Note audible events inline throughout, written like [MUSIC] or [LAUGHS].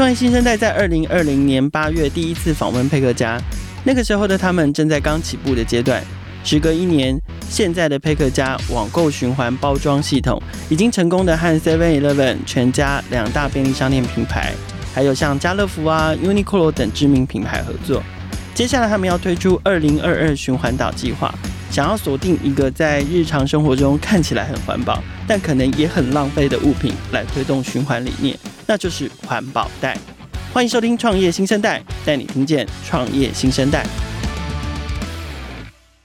创业新生代在二零二零年八月第一次访问佩克家，那个时候的他们正在刚起步的阶段。时隔一年，现在的佩克家网购循环包装系统已经成功的和 Seven Eleven 全家两大便利商店品牌，还有像家乐福啊、Uniqlo 等知名品牌合作。接下来他们要推出二零二二循环岛计划，想要锁定一个在日常生活中看起来很环保，但可能也很浪费的物品来推动循环理念。那就是环保袋。欢迎收听创业新生代，带你听见创业新生代。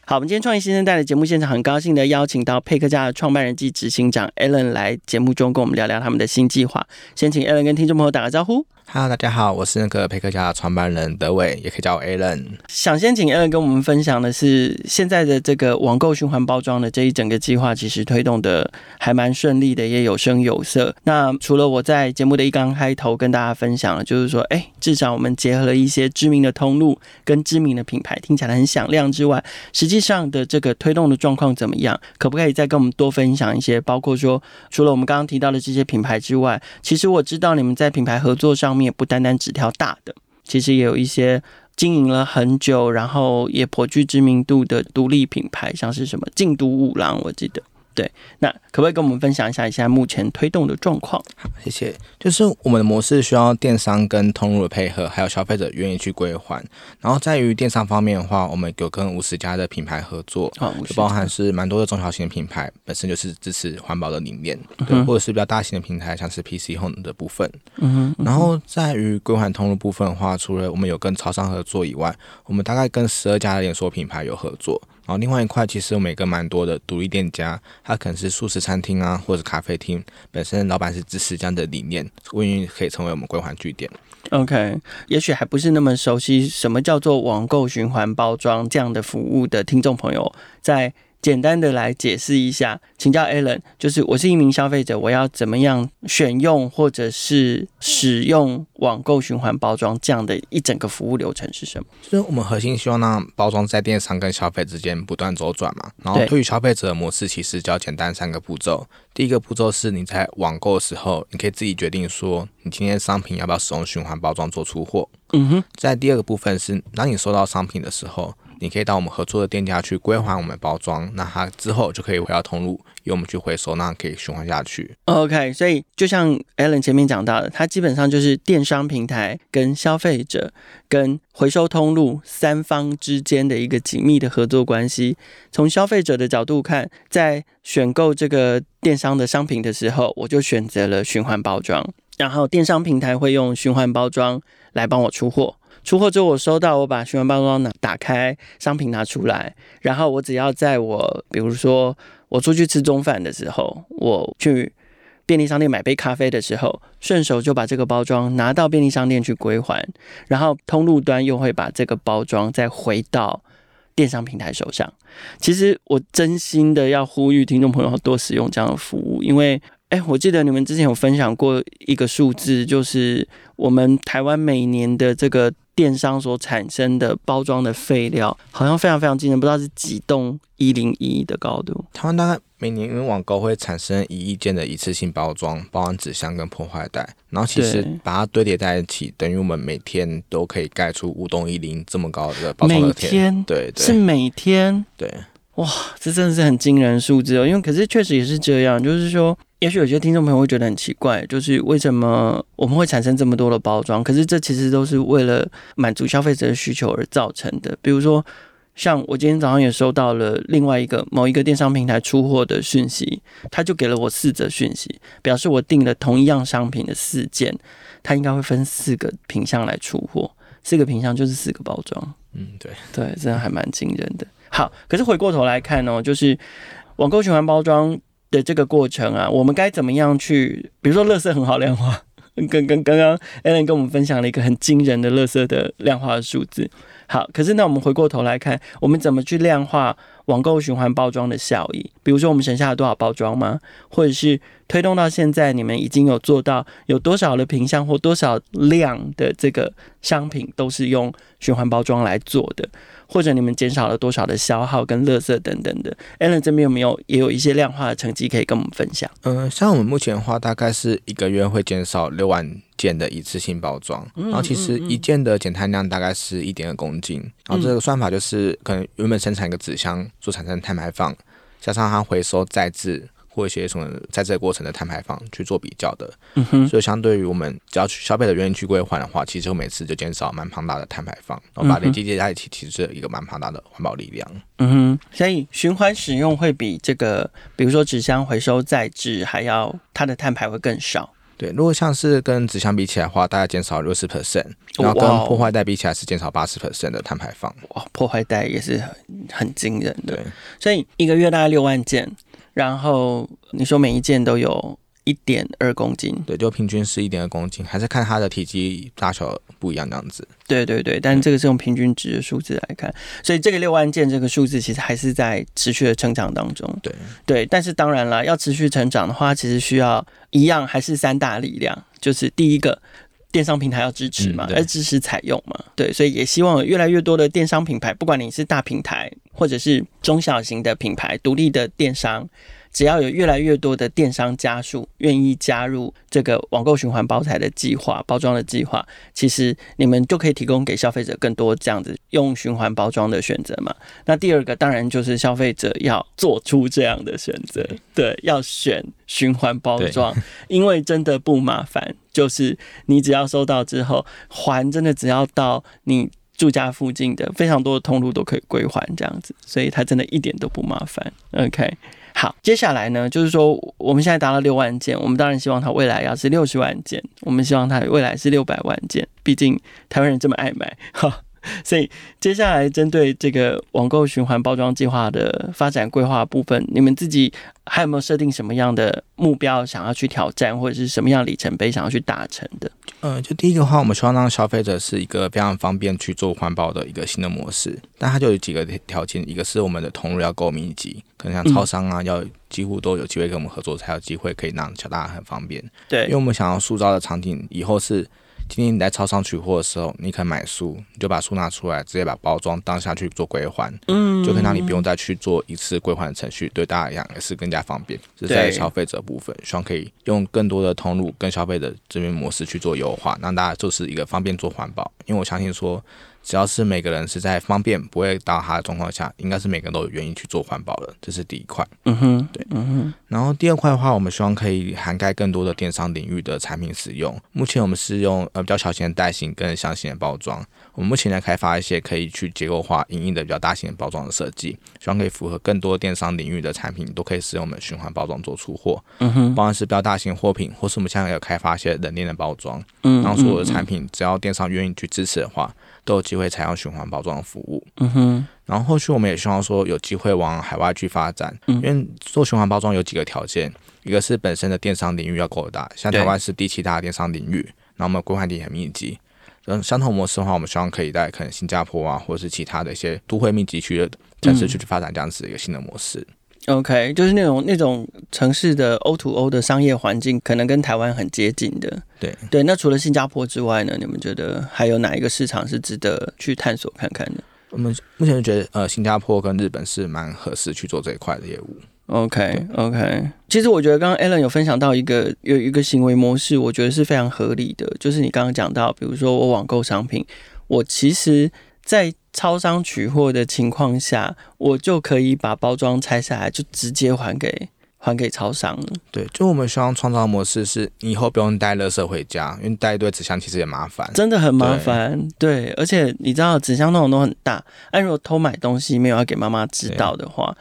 好，我们今天创业新生代的节目现场，很高兴的邀请到佩克家的创办人暨执行长 Alan 来节目中跟我们聊聊他们的新计划。先请 Alan 跟听众朋友打个招呼。Hello，大家好，我是那个配客家的创办人德伟，也可以叫我 Alan。想先请 Alan 跟我们分享的是，现在的这个网购循环包装的这一整个计划，其实推动的还蛮顺利的，也有声有色。那除了我在节目的一刚开头跟大家分享了，就是说，哎，至少我们结合了一些知名的通路跟知名的品牌，听起来很响亮之外，实际上的这个推动的状况怎么样？可不可以再跟我们多分享一些？包括说，除了我们刚刚提到的这些品牌之外，其实我知道你们在品牌合作上面。也不单单只挑大的，其实也有一些经营了很久，然后也颇具知名度的独立品牌，像是什么禁毒五郎，我记得。对，那可不可以跟我们分享一下现在目前推动的状况？好，谢谢。就是我们的模式需要电商跟通路的配合，还有消费者愿意去归还。然后在于电商方面的话，我们有跟五十家的品牌合作，就包含是蛮多的中小型的品牌，本身就是支持环保的理念，对，嗯、或者是比较大型的平台，像是 PC Home 的部分。嗯哼。然后在于归还通路部分的话，除了我们有跟超商合作以外，我们大概跟十二家的连锁品牌有合作。然后另外一块，其实有每个蛮多的独立店家，它可能是素食餐厅啊，或者咖啡厅，本身老板是支持这样的理念，愿意可以成为我们归还据点。OK，也许还不是那么熟悉什么叫做网购循环包装这样的服务的听众朋友，在。简单的来解释一下，请教 Alan，就是我是一名消费者，我要怎么样选用或者是使用网购循环包装这样的一整个服务流程是什么？所以我们核心希望让包装在电商跟消费之间不断周转嘛。然后对于消费者的模式，其实较简单三个步骤。第一个步骤是你在网购的时候，你可以自己决定说，你今天商品要不要使用循环包装做出货。嗯哼。在第二个部分是，当你收到商品的时候。你可以到我们合作的店家去归还我们包装，那它之后就可以回到通路，由我们去回收，那可以循环下去。OK，所以就像 Alan 前面讲到的，它基本上就是电商平台跟消费者跟回收通路三方之间的一个紧密的合作关系。从消费者的角度看，在选购这个电商的商品的时候，我就选择了循环包装，然后电商平台会用循环包装来帮我出货。出货之后，我收到，我把循环包装拿打开，商品拿出来，然后我只要在我，比如说我出去吃中饭的时候，我去便利商店买杯咖啡的时候，顺手就把这个包装拿到便利商店去归还，然后通路端又会把这个包装再回到电商平台手上。其实我真心的要呼吁听众朋友多使用这样的服务，因为。哎，我记得你们之前有分享过一个数字，就是我们台湾每年的这个电商所产生的包装的废料，好像非常非常惊人，不知道是几栋一零一的高度。台湾大概每年因为网购会产生一亿件的一次性包装，包含纸箱跟破坏袋，然后其实把它堆叠在一起，等于我们每天都可以盖出五栋一零这么高的包装。每天，对，对，是每天，对。哇，这真的是很惊人数字哦！因为可是确实也是这样，就是说，也许有些听众朋友会觉得很奇怪，就是为什么我们会产生这么多的包装？可是这其实都是为了满足消费者的需求而造成的。比如说，像我今天早上也收到了另外一个某一个电商平台出货的讯息，他就给了我四则讯息，表示我订了同一样商品的四件，它应该会分四个品相来出货，四个品相就是四个包装。嗯，对对，真的还蛮惊人的。好，可是回过头来看哦，就是网购循环包装的这个过程啊，我们该怎么样去？比如说，乐色很好量化，跟跟刚刚 Alan 跟我们分享了一个很惊人的乐色的量化的数字。好，可是那我们回过头来看，我们怎么去量化网购循环包装的效益？比如说，我们省下了多少包装吗？或者是推动到现在，你们已经有做到有多少的品项或多少量的这个商品都是用循环包装来做的？或者你们减少了多少的消耗跟垃圾等等的？Alan 这边有没有也有一些量化的成绩可以跟我们分享？嗯、呃，像我们目前的话，大概是一个月会减少六万件的一次性包装。然后其实一件的减碳量大概是一点二公斤。然后这个算法就是可能原本生产一个纸箱所产生的碳排放，加上它回收再制。或一些什么在这个过程的碳排放去做比较的，嗯哼，所以相对于我们只要去消费者愿意去归还的话，其实我每次就减少蛮庞大的碳排放，然后把累积叠在一起，其实是一个蛮庞大的环保力量。嗯哼，所以循环使用会比这个，比如说纸箱回收再制还要它的碳排会更少。对，如果像是跟纸箱比起来的话，大概减少六十 percent，然后跟破坏袋比起来是减少八十 percent 的碳排放。哇，破坏袋也是很很惊人的。对，所以一个月大概六万件。然后你说每一件都有一点二公斤，对，就平均是一点二公斤，还是看它的体积大小不一样这样子。对对对，但这个是用平均值的数字来看，所以这个六万件这个数字其实还是在持续的成长当中。对对，但是当然了，要持续成长的话，其实需要一样还是三大力量，就是第一个。电商平台要支持嘛，要支持采用嘛，对，所以也希望有越来越多的电商品牌，不管你是大平台或者是中小型的品牌、独立的电商。只要有越来越多的电商家数愿意加入这个网购循环包材的计划、包装的计划，其实你们就可以提供给消费者更多这样子用循环包装的选择嘛。那第二个当然就是消费者要做出这样的选择，对，要选循环包装，因为真的不麻烦，就是你只要收到之后还，真的只要到你住家附近的非常多的通路都可以归还这样子，所以它真的一点都不麻烦。OK。好，接下来呢，就是说我们现在达到六万件，我们当然希望它未来要是六十万件，我们希望它未来是六百万件，毕竟台湾人这么爱买哈。所以接下来针对这个网购循环包装计划的发展规划部分，你们自己还有没有设定什么样的目标想要去挑战，或者是什么样里程碑想要去达成的？嗯，就第一个话，我们希望让消费者是一个非常方便去做环保的一个新的模式，但它就有几个条件，一个是我们的通路要够密集，可能像超商啊，要几乎都有机会跟我们合作，才有机会可以让小大家很方便。对，因为我们想要塑造的场景以后是。今天你在超商取货的时候，你可以买书，你就把书拿出来，直接把包装当下去做归还，嗯，就可以让你不用再去做一次归还的程序，对大家来讲也是更加方便。是在消费者部分，希望可以用更多的通路跟消费者这边模式去做优化，让大家就是一个方便做环保。因为我相信说。只要是每个人是在方便不会到他的状况下，应该是每个人都有愿意去做环保的，这是第一块。嗯哼，对，嗯哼。然后第二块的话，我们希望可以涵盖更多的电商领域的产品使用。目前我们是用呃比较小型的袋型跟箱型的包装。我们目前在开发一些可以去结构化影印的比较大型的包装的设计，希望可以符合更多电商领域的产品都可以使用我们循环包装做出货。嗯哼，不管是比较大型货品，或是我们现在有开发一些冷链的包装。嗯，然后所有的产品只要电商愿意去支持的话。都有机会采用循环包装的服务，嗯哼，然后后续我们也希望说有机会往海外去发展，嗯，因为做循环包装有几个条件，一个是本身的电商领域要够大，像台湾是第七大电商领域，然后我们规划地很密集，嗯，相同模式的话，我们希望可以在可能新加坡啊，或者是其他的一些都会密集区的城市去去发展这样子一个新的模式。OK，就是那种那种城市的 O to O 的商业环境，可能跟台湾很接近的。对对，那除了新加坡之外呢？你们觉得还有哪一个市场是值得去探索看看的？我们目前就觉得，呃，新加坡跟日本是蛮合适去做这一块的业务。OK OK，其实我觉得刚刚 Alan 有分享到一个有一个行为模式，我觉得是非常合理的，就是你刚刚讲到，比如说我网购商品，我其实在超商取货的情况下，我就可以把包装拆下来，就直接还给还给超商了。对，就我们希望创造的模式是，你以后不用带垃圾回家，因为带一堆纸箱其实也麻烦，真的很麻烦。对，对，而且你知道纸箱那种都很大，但如果偷买东西没有要给妈妈知道的话。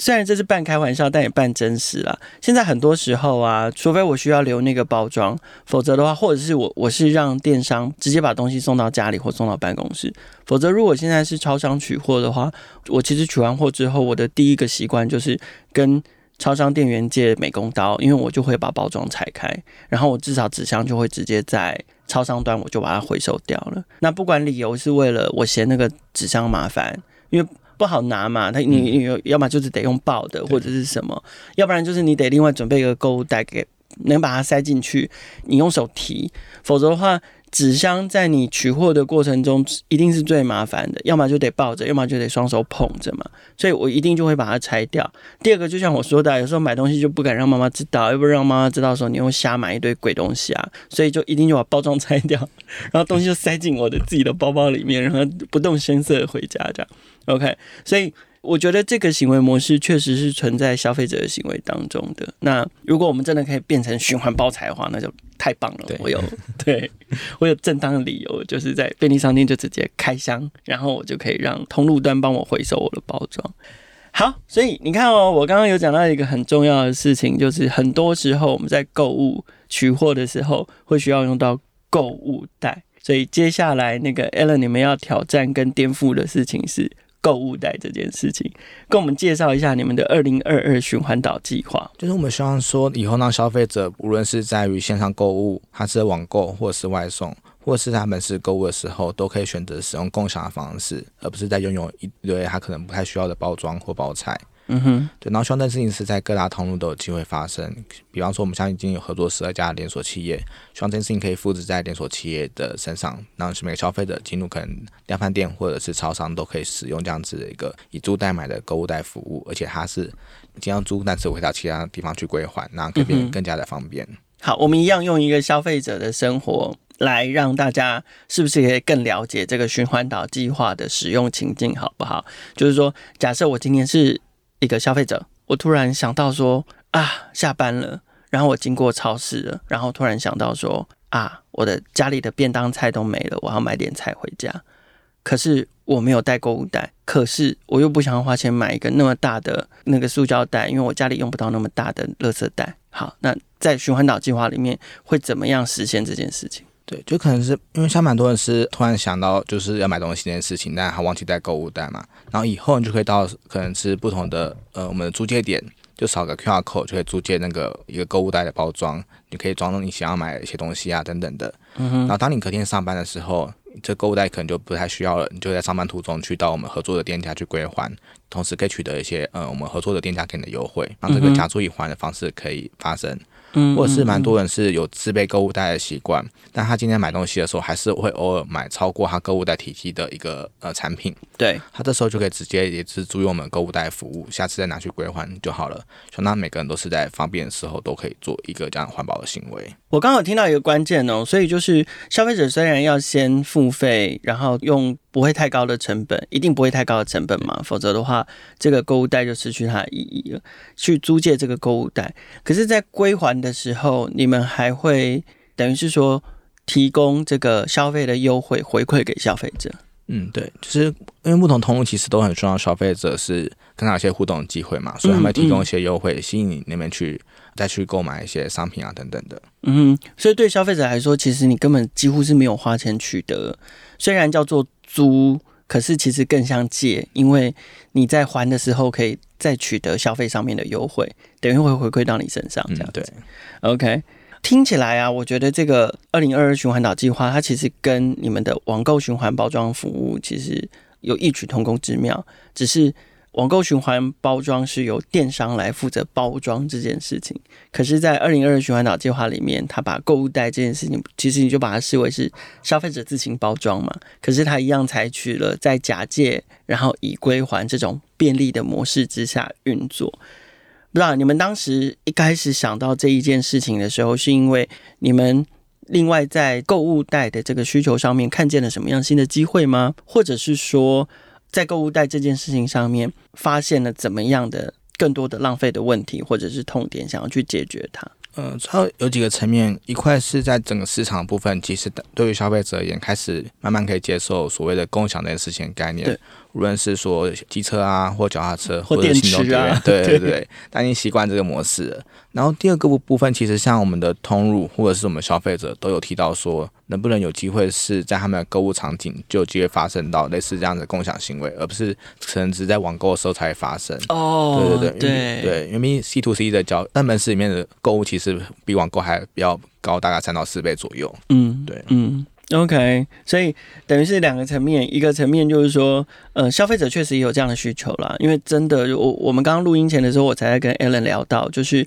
虽然这是半开玩笑，但也半真实啦。现在很多时候啊，除非我需要留那个包装，否则的话，或者是我我是让电商直接把东西送到家里或送到办公室。否则，如果现在是超商取货的话，我其实取完货之后，我的第一个习惯就是跟超商店员借美工刀，因为我就会把包装拆开，然后我至少纸箱就会直接在超商端我就把它回收掉了。那不管理由是为了我嫌那个纸箱麻烦，因为。不好拿嘛，他你你有要么就是得用抱的或者是什么，要不然就是你得另外准备一个购物袋给能把它塞进去，你用手提，否则的话纸箱在你取货的过程中一定是最麻烦的，要么就得抱着，要么就得双手捧着嘛，所以我一定就会把它拆掉。第二个，就像我说的，有时候买东西就不敢让妈妈知道，要不让妈妈知道说你又瞎买一堆鬼东西啊，所以就一定就把包装拆掉，然后东西就塞进我的自己的包包里面，然后不动声色回家这样。OK，所以。我觉得这个行为模式确实是存在消费者的行为当中的。那如果我们真的可以变成循环包材的话，那就太棒了。我有 [LAUGHS] 对我有正当的理由，就是在便利商店就直接开箱，然后我就可以让通路端帮我回收我的包装。好，所以你看哦，我刚刚有讲到一个很重要的事情，就是很多时候我们在购物取货的时候会需要用到购物袋。所以接下来那个 Ellen，你们要挑战跟颠覆的事情是。购物袋这件事情，跟我们介绍一下你们的二零二二循环岛计划。就是我们希望说，以后让消费者无论是在于线上购物，还是网购，或是外送，或是他们是购物的时候，都可以选择使用共享的方式，而不是在拥有一堆他可能不太需要的包装或包材。嗯哼，对，然后希望这件事情是在各大通路都有机会发生。比方说，我们现在已经有合作十二家连锁企业，希望这件事情可以复制在连锁企业的身上，让每个消费者进入可能量贩店或者是超商都可以使用这样子的一个以租代买的购物袋服务，而且它是经常租，但是回到其他地方去归还，那可以变得更加的方便。好，我们一样用一个消费者的生活来让大家是不是可以更了解这个循环岛计划的使用情境，好不好？就是说，假设我今天是。一个消费者，我突然想到说啊，下班了，然后我经过超市了，然后突然想到说啊，我的家里的便当菜都没了，我要买点菜回家。可是我没有带购物袋，可是我又不想花钱买一个那么大的那个塑胶袋，因为我家里用不到那么大的垃圾袋。好，那在循环岛计划里面会怎么样实现这件事情？对，就可能是因为像蛮多人是突然想到就是要买东西这件事情，但还忘记带购物袋嘛。然后以后你就可以到可能是不同的呃我们的租借点，就扫个 QR code 就可以租借那个一个购物袋的包装，你可以装到你想要买的一些东西啊等等的。然后当你隔天上班的时候，这购物袋可能就不太需要了，你就在上班途中去到我们合作的店家去归还，同时可以取得一些呃我们合作的店家给你的优惠，让这个加租一还的方式可以发生。或者是蛮多人是有自备购物袋的习惯，但他今天买东西的时候，还是会偶尔买超过他购物袋体积的一个呃产品。对，他这时候就可以直接也是租用我们购物袋服务，下次再拿去归还就好了。所以那每个人都是在方便的时候都可以做一个这样环保的行为。我刚好听到一个关键哦，所以就是消费者虽然要先付费，然后用不会太高的成本，一定不会太高的成本嘛，否则的话，这个购物袋就失去它的意义了。去租借这个购物袋，可是，在归还的时候，你们还会等于是说提供这个消费的优惠回馈给消费者。嗯，对，就是因为不同通路其实都很需要消费者是跟他有些互动的机会嘛，所以他们提供一些优惠，吸引你那边去再去购买一些商品啊等等的。嗯，所以对消费者来说，其实你根本几乎是没有花钱取得，虽然叫做租，可是其实更像借，因为你在还的时候可以再取得消费上面的优惠，等于会回馈到你身上这样子。嗯，对，OK。听起来啊，我觉得这个二零二二循环岛计划，它其实跟你们的网购循环包装服务其实有异曲同工之妙。只是网购循环包装是由电商来负责包装这件事情，可是，在二零二二循环岛计划里面，他把购物袋这件事情，其实你就把它视为是消费者自行包装嘛。可是他一样采取了在假借然后以归还这种便利的模式之下运作。不知道你们当时一开始想到这一件事情的时候，是因为你们另外在购物袋的这个需求上面看见了什么样新的机会吗？或者是说，在购物袋这件事情上面发现了怎么样的更多的浪费的问题，或者是痛点，想要去解决它？嗯、要有几个层面，一块是在整个市场部分，其实对于消费者而言，开始慢慢可以接受所谓的共享这件事情的概念。对。无论是说机车啊，或脚踏车，或者行动电源，对 [LAUGHS] 对对，但已经习惯这个模式了。然后第二个部部分，其实像我们的通路或者是我们消费者都有提到说，能不能有机会是在他们的购物场景就有机会发生到类似这样的共享行为，而不是可能只在网购的时候才会发生。哦，对对对对对，因为 C to C 的交在门市里面的购物其实比网购还比较高，大概三到四倍左右。嗯，对，嗯。OK，所以等于是两个层面，一个层面就是说，呃，消费者确实也有这样的需求啦。因为真的，我我们刚刚录音前的时候，我才在跟 Allen 聊到，就是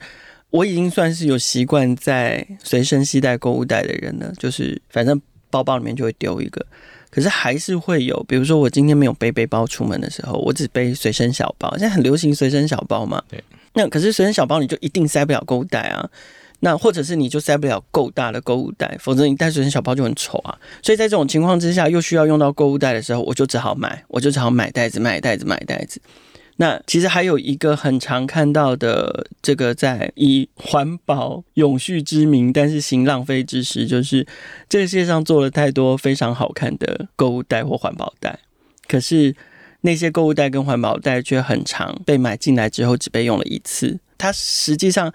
我已经算是有习惯在随身携带购物袋的人了。就是反正包包里面就会丢一个。可是还是会有，比如说我今天没有背背包出门的时候，我只背随身小包。现在很流行随身小包嘛，对。那可是随身小包你就一定塞不了购物袋啊，那或者是你就塞不了够大的购物袋，否则你带随身小包就很丑啊。所以在这种情况之下，又需要用到购物袋的时候，我就只好买，我就只好买袋子，买袋子，买袋子。那其实还有一个很常看到的，这个在以环保永续之名，但是行浪费之实，就是这个世界上做了太多非常好看的购物袋或环保袋，可是那些购物袋跟环保袋却很长被买进来之后只被用了一次。它实际上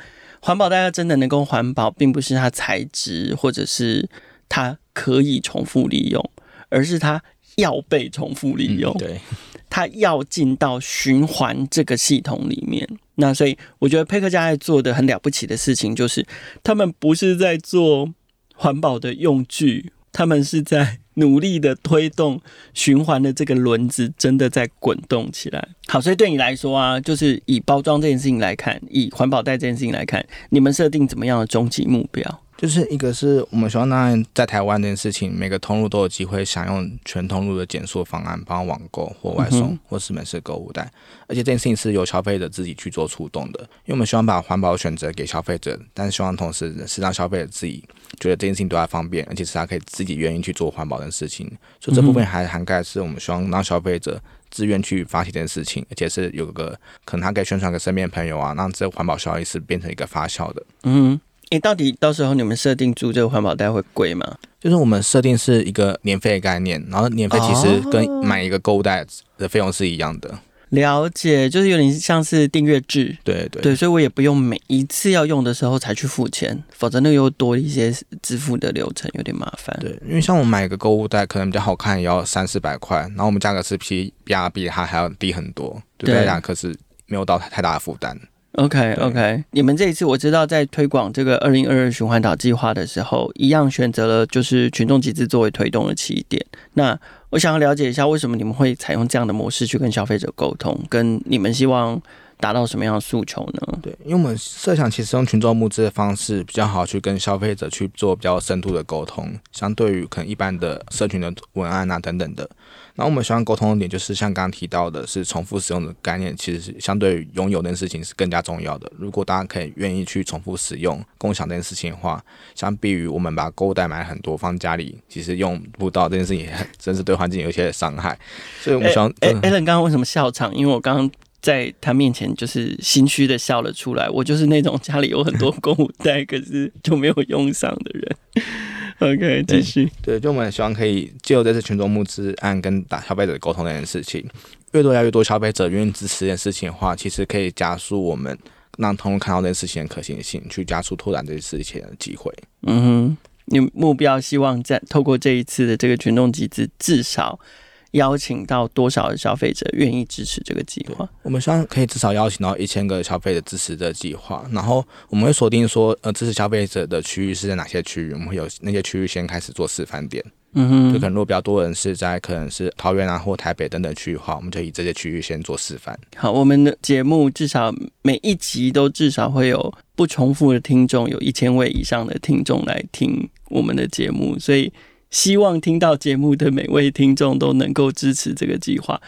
环保大家真的能够环保，并不是它材质或者是它可以重复利用，而是它要被重复利用。嗯、对。它要进到循环这个系统里面，那所以我觉得佩克家在做的很了不起的事情，就是他们不是在做环保的用具，他们是在努力的推动循环的这个轮子，真的在滚动起来。好，所以对你来说啊，就是以包装这件事情来看，以环保袋这件事情来看，你们设定怎么样的终极目标？就是一个是我们希望，当然在台湾这件事情，每个通路都有机会享用全通路的减速方案，包括网购或外送或是门市购物袋，而且这件事情是由消费者自己去做触动的，因为我们希望把环保选择给消费者，但是希望同时是让消费者自己觉得这件事情对他方便，而且是他可以自己愿意去做环保的事情，所以这部分还涵盖是我们希望让消费者自愿去发起这件事情，而且是有个可能他可以宣传给身边朋友啊，让这环保效益是变成一个发酵的，嗯。诶，到底到时候你们设定住这个环保袋会贵吗？就是我们设定是一个年费概念，然后年费其实跟买一个购物袋的费用是一样的。哦。了解，就是有点像是订阅制。对对对，所以我也不用每一次要用的时候才去付钱，否则那个又多一些支付的流程，有点麻烦。对，因为像我们买一个购物袋，可能比较好看，也要三四百块，然后我们价格是比比比它还要低很多，对大家可是没有到太大的负担。OK OK，你们这一次我知道在推广这个二零二二循环岛计划的时候，一样选择了就是群众集资作为推动的起点。那我想要了解一下，为什么你们会采用这样的模式去跟消费者沟通？跟你们希望达到什么样的诉求呢？对，因为我们设想其实用群众募资的方式比较好去跟消费者去做比较深度的沟通，相对于可能一般的社群的文案啊等等的。然后我们希望沟通的点就是像刚刚提到的，是重复使用的概念，其实是相对于拥有这件事情是更加重要的。如果大家可以愿意去重复使用、共享这件事情的话，相比于我们把购物袋买很多放家里，其实用不到这件事情，真是对环境有一些伤害。所以我们希望，哎，Allen 刚刚为什么笑场？因为我刚刚在他面前就是心虚的笑了出来。我就是那种家里有很多 [LAUGHS] 购物袋，可是就没有用上的人。OK，继续。对，就我们希望可以借由这次群众募资案跟打消费者沟通这件事情，越多越多消费者愿意支持这件事情的话，其实可以加速我们让通路看到这件事情的可行性，去加速拓展这件事情的机会。嗯哼，你目标希望在透过这一次的这个群众集资，至少。邀请到多少的消费者愿意支持这个计划？我们希望可以至少邀请到一千个消费者支持这个计划，然后我们会锁定说，呃，支持消费者的区域是在哪些区域？我们会有那些区域先开始做示范点。嗯哼，就可能如果比较多人是在可能是桃园啊或台北等等区域的话，我们就以这些区域先做示范。好，我们的节目至少每一集都至少会有不重复的听众，有一千位以上的听众来听我们的节目，所以。希望听到节目的每位听众都能够支持这个计划。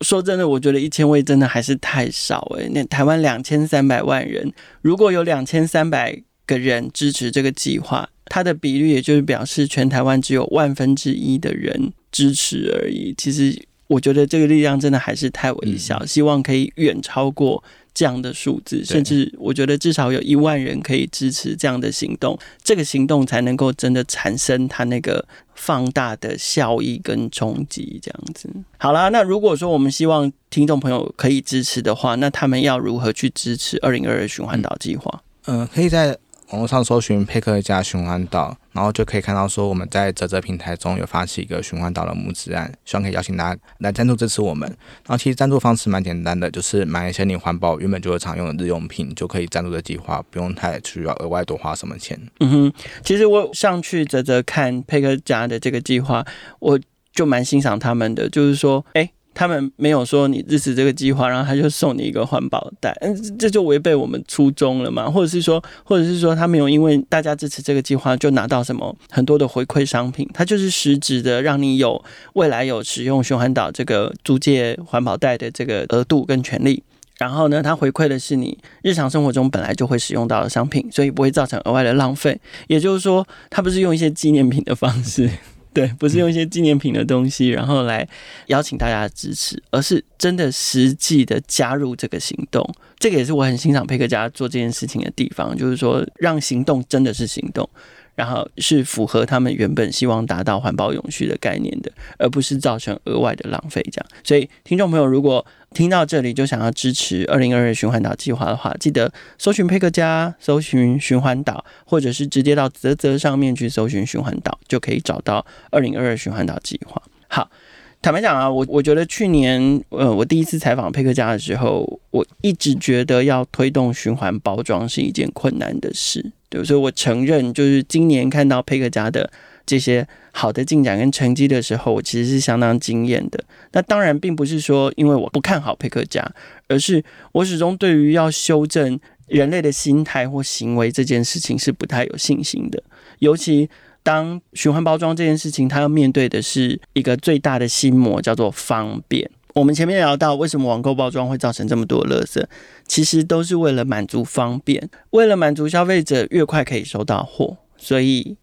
说真的，我觉得一千位真的还是太少诶。那台湾两千三百万人，如果有两千三百个人支持这个计划，它的比率也就是表示全台湾只有万分之一的人支持而已。其实我觉得这个力量真的还是太微小，希望可以远超过。这样的数字，甚至我觉得至少有一万人可以支持这样的行动，这个行动才能够真的产生它那个放大的效益跟冲击。这样子，好啦，那如果说我们希望听众朋友可以支持的话，那他们要如何去支持二零二二循环岛计划？嗯、呃，可以在。网络上搜寻“佩克家循环岛，然后就可以看到说我们在泽泽平台中有发起一个循环岛的募资案，希望可以邀请大家来赞助支持我们。然后其实赞助方式蛮简单的，就是买一些你环保原本就会常用的日用品，就可以赞助的计划，不用太需要额外多花什么钱。嗯哼，其实我上去泽泽看佩克家的这个计划，我就蛮欣赏他们的，就是说，哎。他们没有说你支持这个计划，然后他就送你一个环保袋，嗯，这就违背我们初衷了嘛？或者是说，或者是说，他没有因为大家支持这个计划就拿到什么很多的回馈商品，他就是实质的让你有未来有使用循环岛这个租借环保袋的这个额度跟权利。然后呢，他回馈的是你日常生活中本来就会使用到的商品，所以不会造成额外的浪费。也就是说，他不是用一些纪念品的方式。[LAUGHS] 对，不是用一些纪念品的东西，然后来邀请大家的支持，而是真的实际的加入这个行动。这个也是我很欣赏佩克家做这件事情的地方，就是说让行动真的是行动。然后是符合他们原本希望达到环保永续的概念的，而不是造成额外的浪费这样。所以，听众朋友如果听到这里就想要支持二零二二循环岛计划的话，记得搜寻佩克家，搜寻循环岛，或者是直接到泽泽上面去搜寻循环岛，就可以找到二零二二循环岛计划。好，坦白讲啊，我我觉得去年呃我第一次采访佩克家的时候，我一直觉得要推动循环包装是一件困难的事。对，所以我承认，就是今年看到佩克家的这些好的进展跟成绩的时候，我其实是相当惊艳的。那当然并不是说因为我不看好佩克家，而是我始终对于要修正人类的心态或行为这件事情是不太有信心的。尤其当循环包装这件事情，它要面对的是一个最大的心魔，叫做方便。我们前面聊到，为什么网购包装会造成这么多的垃圾，其实都是为了满足方便，为了满足消费者越快可以收到货，所以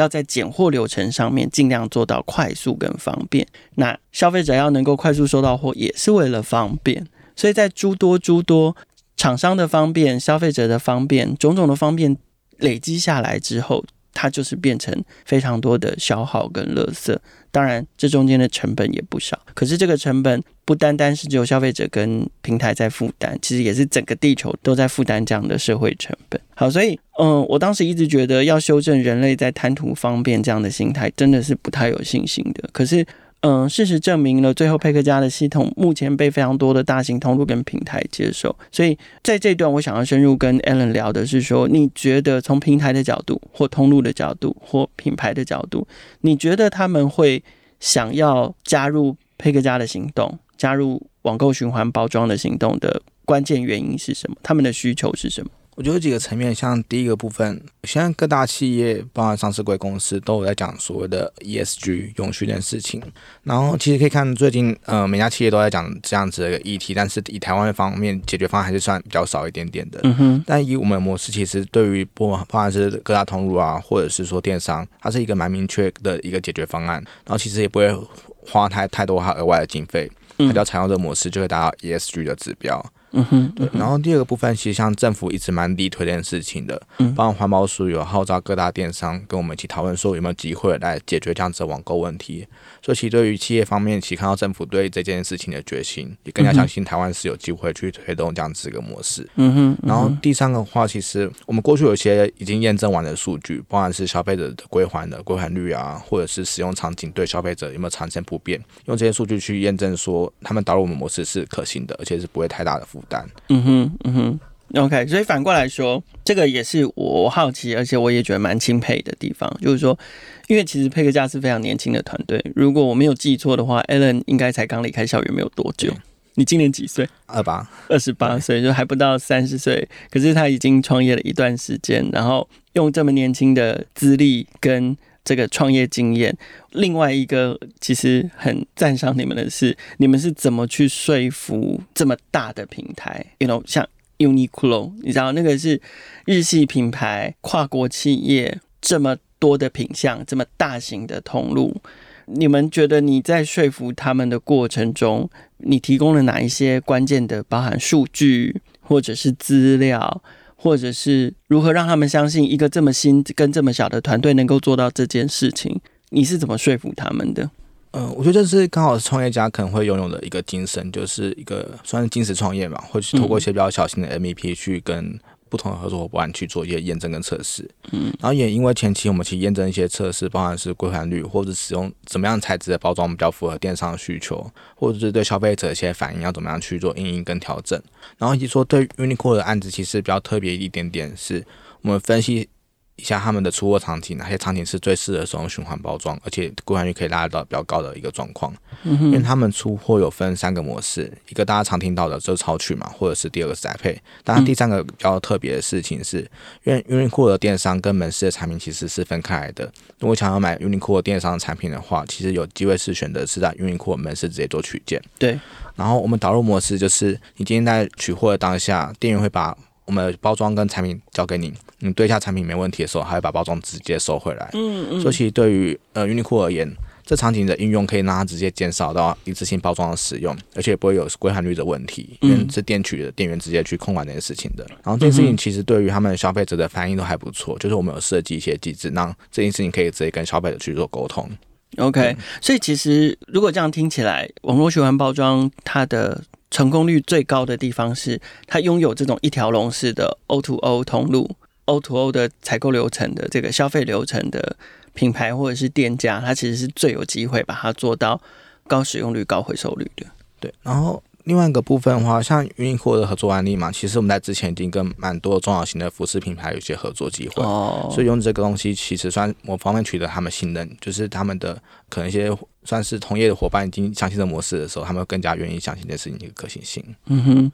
要在拣货流程上面尽量做到快速跟方便。那消费者要能够快速收到货，也是为了方便。所以在诸多诸多厂商的方便、消费者的方便、种种的方便累积下来之后，它就是变成非常多的消耗跟垃圾。当然，这中间的成本也不少。可是这个成本不单单是只有消费者跟平台在负担，其实也是整个地球都在负担这样的社会成本。好，所以嗯，我当时一直觉得要修正人类在贪图方便这样的心态，真的是不太有信心的。可是。嗯，事实证明了，最后佩克家的系统目前被非常多的大型通路跟平台接受。所以在这段，我想要深入跟 Alan 聊的是说，你觉得从平台的角度，或通路的角度，或品牌的角度，你觉得他们会想要加入佩克家的行动，加入网购循环包装的行动的关键原因是什么？他们的需求是什么？我觉得有几个层面，像第一个部分，现在各大企业，包含上市贵公司，都有在讲所谓的 ESG 永续的事情。然后其实可以看最近，呃，每家企业都在讲这样子的一个议题，但是以台湾的方面解决方案还是算比较少一点点的。嗯哼。但以我们的模式，其实对于不管不管是各大通路啊，或者是说电商，它是一个蛮明确的一个解决方案。然后其实也不会花太太多它额外的经费，它只要采用这个模式，就会达到 ESG 的指标。嗯哼，对。然后第二个部分，其实像政府一直蛮力推这件事情的，嗯包括环保署有号召各大电商跟我们一起讨论，说有没有机会来解决这样子的网购问题。所以其实对于企业方面，其实看到政府对这件事情的决心，也更加相信台湾是有机会去推动这样子一个模式。嗯哼。然后第三个话，其实我们过去有一些已经验证完的数据，不管是消费者的归还的归还率啊，或者是使用场景对消费者有没有产生不便，用这些数据去验证说他们导入我们模式是可行的，而且是不会太大的负担。嗯哼，嗯哼。OK，所以反过来说，这个也是我好奇，而且我也觉得蛮钦佩的地方，就是说，因为其实佩克家是非常年轻的团队。如果我没有记错的话，Alan 应该才刚离开校园没有多久。你今年几岁？二八，二十八岁，就还不到三十岁。可是他已经创业了一段时间，然后用这么年轻的资历跟这个创业经验。另外一个其实很赞赏你们的是，你们是怎么去说服这么大的平台？You know，像。Uniqlo，你知道那个是日系品牌，跨国企业这么多的品项，这么大型的通路，你们觉得你在说服他们的过程中，你提供了哪一些关键的，包含数据，或者是资料，或者是如何让他们相信一个这么新跟这么小的团队能够做到这件事情？你是怎么说服他们的？嗯、呃，我觉得这是刚好是创业家可能会拥有的一个精神，就是一个算是精神创业嘛，或是透过一些比较小型的 MVP 去跟不同的合作伙伴去做一些验证跟测试。嗯，然后也因为前期我们去验证一些测试，包含是归还率，或者使用怎么样材质的包装比较符合电商的需求，或者是对消费者一些反应要怎么样去做应应跟调整。然后以及说对 Uniqlo 的案子其实比较特别一点点，是我们分析。一下他们的出货场景，哪些场景是最适合使用循环包装，而且归还率可以拉得到比较高的一个状况。因为他们出货有分三个模式，一个大家常听到的就是超取嘛，或者是第二个是宅配。当然，第三个比较特别的事情是，因为 Uniqlo 的电商跟门市的产品其实是分开来的。如果想要买 Uniqlo 电商的产品的话，其实有机会是选择是在 Uniqlo 门市直接做取件。对。然后我们导入模式就是，你今天在取货的当下，店员会把我们包装跟产品交给你，你对一下产品没问题的时候，还会把包装直接收回来。嗯嗯。所以其实对于呃 Uniqlo 而言，这场景的应用可以让它直接减少到一次性包装的使用，而且不会有归还率的问题，因为是店取的店员直接去控管这件事情的。然后这件事情其实对于他们消费者的反应都还不错，就是我们有设计一些机制，让这件事情可以直接跟消费者去做沟通。OK，所以其实如果这样听起来，网络循环包装它的成功率最高的地方是，它拥有这种一条龙式的 O to O 通路、O to O 的采购流程的这个消费流程的品牌或者是店家，它其实是最有机会把它做到高使用率、高回收率的。对，然后。另外一个部分的话，像 Uniqlo 的合作案例嘛，其实我们在之前已经跟蛮多中小型的服饰品牌有一些合作机会，哦，所以用这个东西其实算某方面取得他们信任，就是他们的可能一些算是同业的伙伴已经相信这模式的时候，他们更加愿意相信这事情的可行性。嗯哼，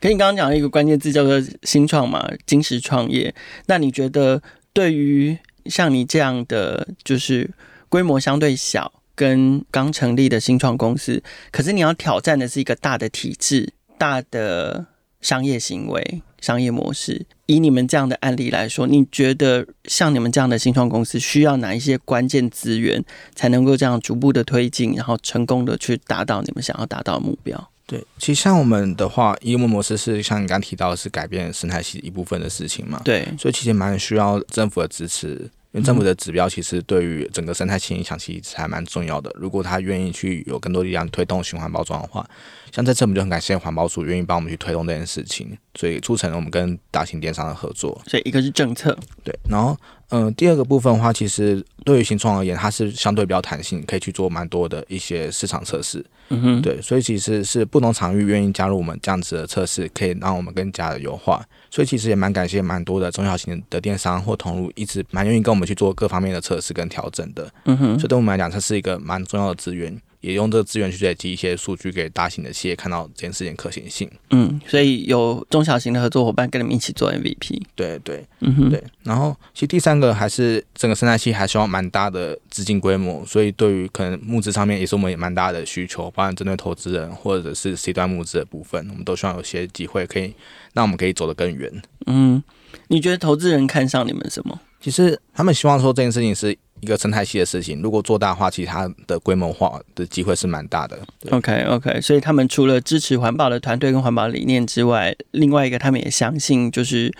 跟你刚刚讲了一个关键字叫做新创嘛，金石创业。那你觉得对于像你这样的，就是规模相对小，跟刚成立的新创公司，可是你要挑战的是一个大的体制、大的商业行为、商业模式。以你们这样的案例来说，你觉得像你们这样的新创公司需要哪一些关键资源，才能够这样逐步的推进，然后成功的去达到你们想要达到的目标？对，其实像我们的话，业务模式是像你刚刚提到的是改变生态系一部分的事情嘛？对，所以其实蛮需要政府的支持。因为政府的指标其实对于整个生态系影响其实还蛮重要的。如果他愿意去有更多力量推动循环包装的话，像这次我们就很感谢环保署愿意帮我们去推动这件事情，所以促成了我们跟大型电商的合作。所以一个是政策，对，然后嗯、呃，第二个部分的话，其实对于新创而言，它是相对比较弹性，可以去做蛮多的一些市场测试。嗯哼，对，所以其实是不同场域愿意加入我们这样子的测试，可以让我们更加的优化。所以其实也蛮感谢蛮多的中小型的电商或同路，一直蛮愿意跟我们去做各方面的测试跟调整的。嗯哼，所以对我们来讲，它是一个蛮重要的资源。也用这个资源去累积一些数据，给大型的企业看到这件事情可行性。嗯，所以有中小型的合作伙伴跟你们一起做 MVP。对对，嗯哼，对。然后其实第三个还是整个生态系还需要蛮大的资金规模，所以对于可能募资上面也是我们也蛮大的需求，包含针对投资人或者是 C 端募资的部分，我们都希望有些机会可以让我们可以走得更远。嗯，你觉得投资人看上你们什么？其实他们希望说这件事情是。一个生态系的事情，如果做大的话，其实它的规模化的机会是蛮大的。OK OK，所以他们除了支持环保的团队跟环保理念之外，另外一个他们也相信，就是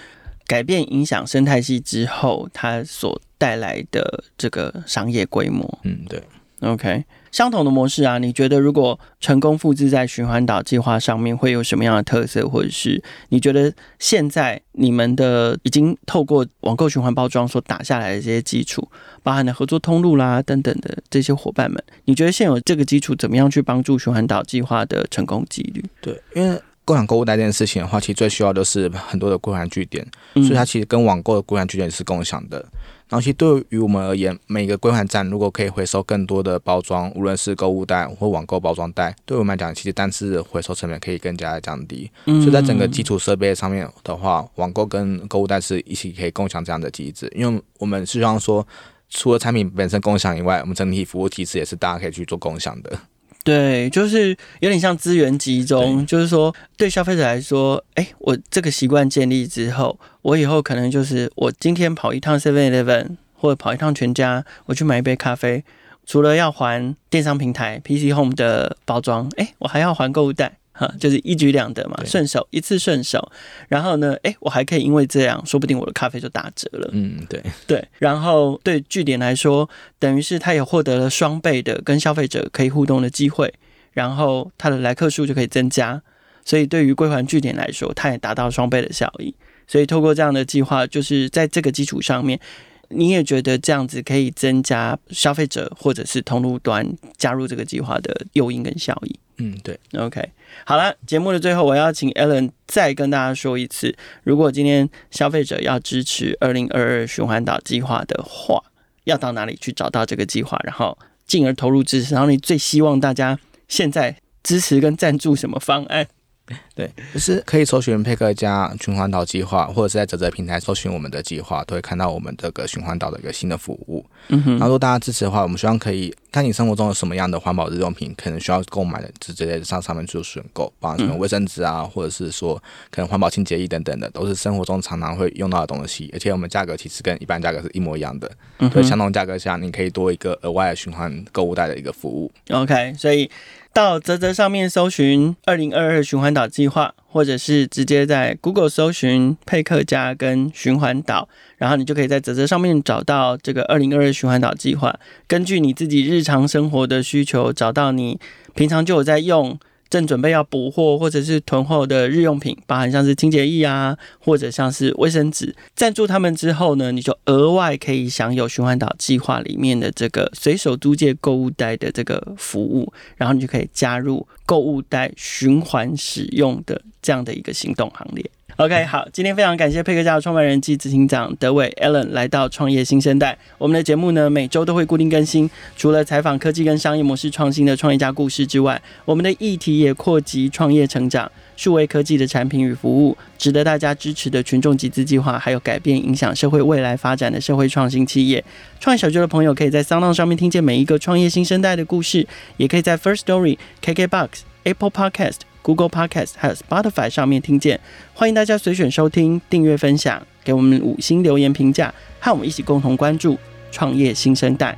改变影响生态系之后，它所带来的这个商业规模。嗯，对。OK。相同的模式啊，你觉得如果成功复制在循环岛计划上面，会有什么样的特色？或者是你觉得现在你们的已经透过网购循环包装所打下来的这些基础，包含的合作通路啦等等的这些伙伴们，你觉得现有这个基础怎么样去帮助循环岛计划的成功几率？对，因为共享购物袋这件事情的话，其实最需要的是很多的共享据点，所以它其实跟网购的共享据点是共享的。然后，其实对于我们而言，每个归还站如果可以回收更多的包装，无论是购物袋或网购包装袋，对我们来讲，其实单次的回收成本可以更加的降低。所以在整个基础设备上面的话，网购跟购物袋是一起可以共享这样的机制，因为我们是希望说，除了产品本身共享以外，我们整体服务机制也是大家可以去做共享的。对，就是有点像资源集中，就是说对消费者来说，哎，我这个习惯建立之后，我以后可能就是我今天跑一趟 Seven Eleven 或者跑一趟全家，我去买一杯咖啡，除了要还电商平台 PC Home 的包装，哎，我还要还购物袋。哈，就是一举两得嘛，顺手一次顺手，然后呢，哎，我还可以因为这样，说不定我的咖啡就打折了。嗯，对 [LAUGHS] 对，然后对据点来说，等于是他也获得了双倍的跟消费者可以互动的机会，然后他的来客数就可以增加，所以对于归还据点来说，他也达到双倍的效益。所以透过这样的计划，就是在这个基础上面，你也觉得这样子可以增加消费者或者是通路端加入这个计划的诱因跟效益。嗯，对，OK，好了，节目的最后，我要请 Alan 再跟大家说一次，如果今天消费者要支持二零二二循环岛计划的话，要到哪里去找到这个计划，然后进而投入支持？然后你最希望大家现在支持跟赞助什么方案？对，就是可以搜寻配克家循环岛计划，或者是在泽泽平台搜寻我们的计划，都会看到我们这个循环岛的一个新的服务。嗯哼，然后如果大家支持的话，我们希望可以看你生活中有什么样的环保日用品，可能需要购买的，直接上上面做选购，包含什么卫生纸啊，或者是说可能环保清洁液等等的，都是生活中常常会用到的东西，而且我们价格其实跟一般价格是一模一样的。嗯，所以相同价格下，你可以多一个额外的循环购物袋的一个服务。OK，所以。到泽泽上面搜寻“二零二二循环岛计划”，或者是直接在 Google 搜寻“佩克家”跟“循环岛”，然后你就可以在泽泽上面找到这个“二零二二循环岛计划”。根据你自己日常生活的需求，找到你平常就有在用。正准备要补货或者是囤货的日用品，包含像是清洁液啊，或者像是卫生纸，赞助他们之后呢，你就额外可以享有循环岛计划里面的这个随手租借购物袋的这个服务，然后你就可以加入购物袋循环使用的这样的一个行动行列。OK，好，今天非常感谢配克家的创办人暨执行长德伟 Alan 来到创业新生代。我们的节目呢，每周都会固定更新，除了采访科技跟商业模式创新的创业家故事之外，我们的议题也扩及创业成长、数位科技的产品与服务，值得大家支持的群众集资计划，还有改变影响社会未来发展的社会创新企业。创业小聚的朋友可以在 Sound 上面听见每一个创业新生代的故事，也可以在 First Story、KKBox、Apple Podcast。Google Podcast 还有 Spotify 上面听见，欢迎大家随选收听、订阅、分享，给我们五星留言评价，和我们一起共同关注创业新生代。